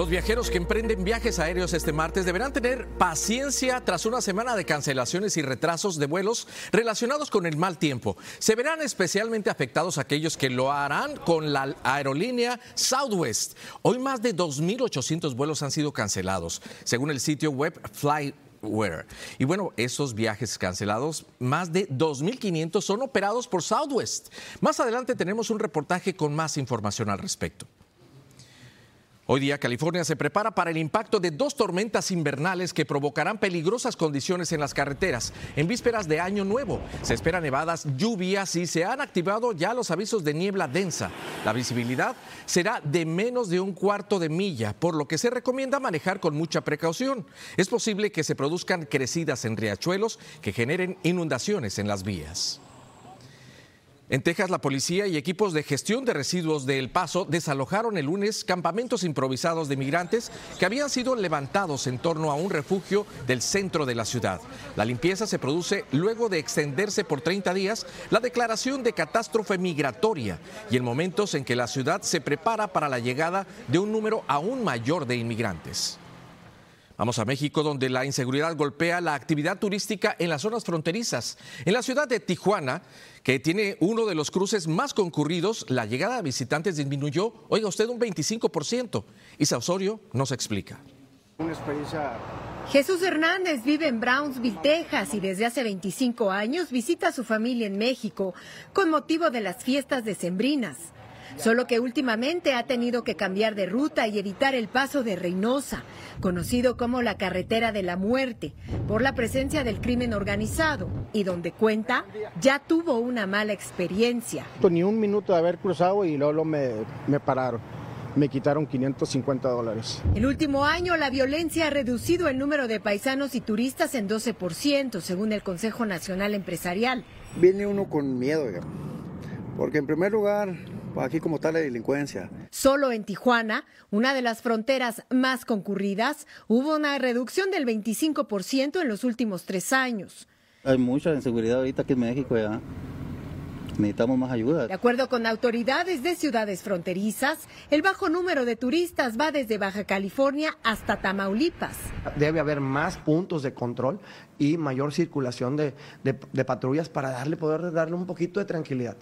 Los viajeros que emprenden viajes aéreos este martes deberán tener paciencia tras una semana de cancelaciones y retrasos de vuelos relacionados con el mal tiempo. Se verán especialmente afectados aquellos que lo harán con la aerolínea Southwest. Hoy más de 2.800 vuelos han sido cancelados, según el sitio web Flyware. Y bueno, esos viajes cancelados, más de 2.500 son operados por Southwest. Más adelante tenemos un reportaje con más información al respecto. Hoy día California se prepara para el impacto de dos tormentas invernales que provocarán peligrosas condiciones en las carreteras. En vísperas de Año Nuevo se esperan nevadas, lluvias y se han activado ya los avisos de niebla densa. La visibilidad será de menos de un cuarto de milla, por lo que se recomienda manejar con mucha precaución. Es posible que se produzcan crecidas en riachuelos que generen inundaciones en las vías. En Texas, la policía y equipos de gestión de residuos de El Paso desalojaron el lunes campamentos improvisados de migrantes que habían sido levantados en torno a un refugio del centro de la ciudad. La limpieza se produce luego de extenderse por 30 días la declaración de catástrofe migratoria y en momentos en que la ciudad se prepara para la llegada de un número aún mayor de inmigrantes. Vamos a México, donde la inseguridad golpea la actividad turística en las zonas fronterizas. En la ciudad de Tijuana, que tiene uno de los cruces más concurridos, la llegada de visitantes disminuyó, oiga usted, un 25%. Isa Osorio nos explica. Una experiencia Jesús Hernández vive en Brownsville, Texas, y desde hace 25 años visita a su familia en México con motivo de las fiestas decembrinas. Solo que últimamente ha tenido que cambiar de ruta y evitar el paso de Reynosa, conocido como la carretera de la muerte, por la presencia del crimen organizado y donde cuenta ya tuvo una mala experiencia. Ni un minuto de haber cruzado y luego me, me pararon me quitaron 550 dólares. El último año la violencia ha reducido el número de paisanos y turistas en 12%, según el Consejo Nacional Empresarial. Viene uno con miedo, porque en primer lugar aquí como tal la delincuencia. Solo en Tijuana, una de las fronteras más concurridas, hubo una reducción del 25% en los últimos tres años. Hay mucha inseguridad ahorita aquí en México ya. Necesitamos más ayuda. De acuerdo con autoridades de ciudades fronterizas, el bajo número de turistas va desde Baja California hasta Tamaulipas. Debe haber más puntos de control y mayor circulación de, de patrullas para darle poder darle un poquito de tranquilidad.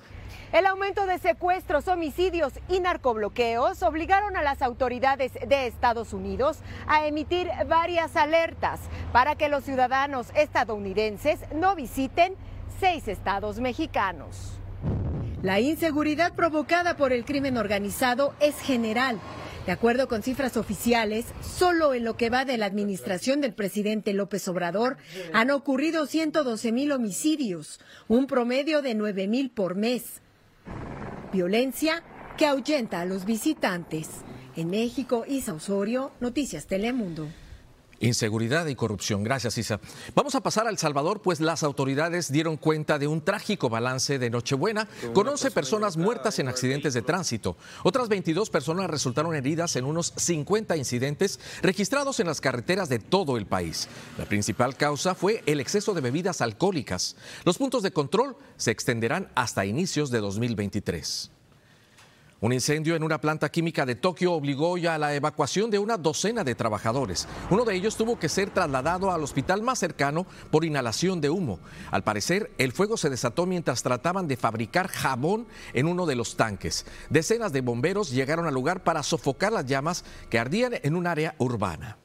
El aumento de secuestros, homicidios y narcobloqueos obligaron a las autoridades de Estados Unidos a emitir varias alertas para que los ciudadanos estadounidenses no visiten seis estados mexicanos. La inseguridad provocada por el crimen organizado es general. De acuerdo con cifras oficiales, solo en lo que va de la administración del presidente López Obrador han ocurrido 112 mil homicidios, un promedio de 9 mil por mes. Violencia que ahuyenta a los visitantes. En México, Isa Osorio, Noticias Telemundo. Inseguridad y corrupción. Gracias, Isa. Vamos a pasar a El Salvador, pues las autoridades dieron cuenta de un trágico balance de Nochebuena, con 11 personas muertas en accidentes de tránsito. Otras 22 personas resultaron heridas en unos 50 incidentes registrados en las carreteras de todo el país. La principal causa fue el exceso de bebidas alcohólicas. Los puntos de control se extenderán hasta inicios de 2023. Un incendio en una planta química de Tokio obligó ya a la evacuación de una docena de trabajadores. Uno de ellos tuvo que ser trasladado al hospital más cercano por inhalación de humo. Al parecer, el fuego se desató mientras trataban de fabricar jabón en uno de los tanques. Decenas de bomberos llegaron al lugar para sofocar las llamas que ardían en un área urbana.